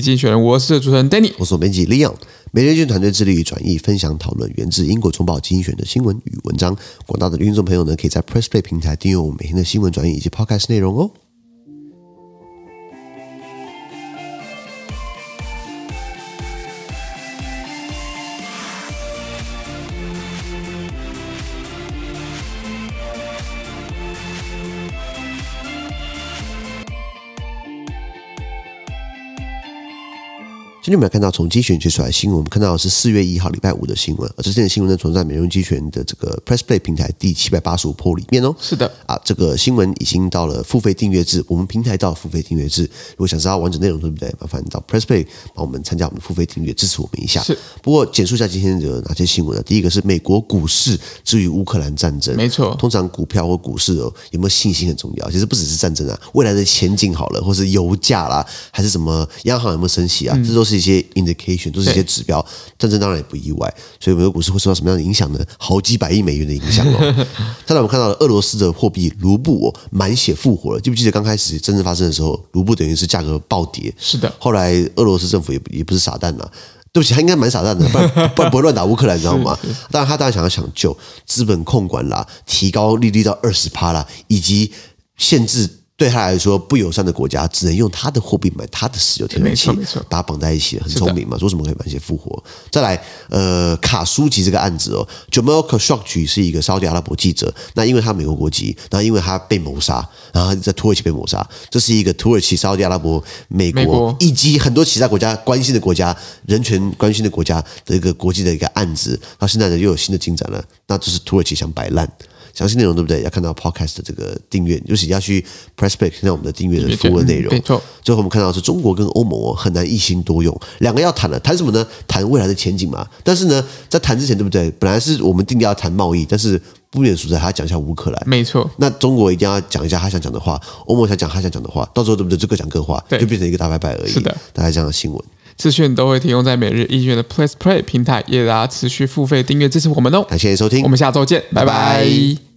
经选人，我是主持人 Danny，我是编辑 Leon。每日一经团队致力于转译、分享、讨论源自英国《中报精选》的新闻与文章。广大的听众朋友呢，可以在 Press Play 平台订阅我们每天的新闻转译以及 Podcast 内容哦。今天我们来看到从精选截出来的新闻，我们看到的是四月一号礼拜五的新闻，而这件新闻呢，存在每日精选的这个 Press Play 平台第七百八十五铺里面哦。是的，啊，这个新闻已经到了付费订阅制，我们平台到了付费订阅制。如果想知道完整内容，对不对？麻烦你到 Press Play 帮我们参加我们的付费订阅，支持我们一下。是。不过简述一下今天有哪些新闻呢？第一个是美国股市至于乌克兰战争，没错。通常股票或股市哦，有没有信心很重要。其实不只是战争啊，未来的前景好了，或是油价啦，还是什么央行有没有升息啊？嗯、这都是一些 indication。都是一些指标，战争当然也不意外，所以美国股市会受到什么样的影响呢？好几百亿美元的影响哦。再来，我们看到了俄罗斯的货币卢布哦，满血复活了。记不记得刚开始战争发生的时候，卢布等于是价格暴跌？是的。后来俄罗斯政府也也不是傻蛋呐，对不起，他应该蛮傻蛋的，不然不然不会乱打乌克兰，你知道吗？当然，他当然想要抢救资本控管啦，提高利率到二十趴啦，以及限制。对他来说，不友善的国家只能用他的货币买他的石油天然气，把它绑在一起，很聪明嘛？说什么可以满血复活？再来，呃，卡舒吉这个案子哦，Jamal Khashoggi 是一个沙特阿拉伯记者，那因为他美国国籍，然后因为他被谋杀，然后在土耳其被谋杀，这是一个土耳其、沙特阿拉伯、美国，美国以及很多其他国家关心的国家、人权关心的国家的一个国际的一个案子，到现在呢又有新的进展了，那就是土耳其想摆烂。详细内容对不对？要看到 Podcast 的这个订阅，尤其要去 Press Play 看到我们的订阅的图文内容。没错。最后我们看到是中国跟欧盟哦，很难一心多用，两个要谈了，谈什么呢？谈未来的前景嘛。但是呢，在谈之前，对不对？本来是我们定调要谈贸易，但是不免俗在，还要讲一下乌克兰。没错。那中国一定要讲一下他想讲的话，欧盟想讲他想讲的话，到时候对不对？就各讲各话，就变成一个大拜拜而已。是的，大概这样的新闻。资讯都会提供在每日一经的 Press Play 平台，也大家持续付费订阅支持我们哦。感谢收听，我们下周见，拜拜。拜拜。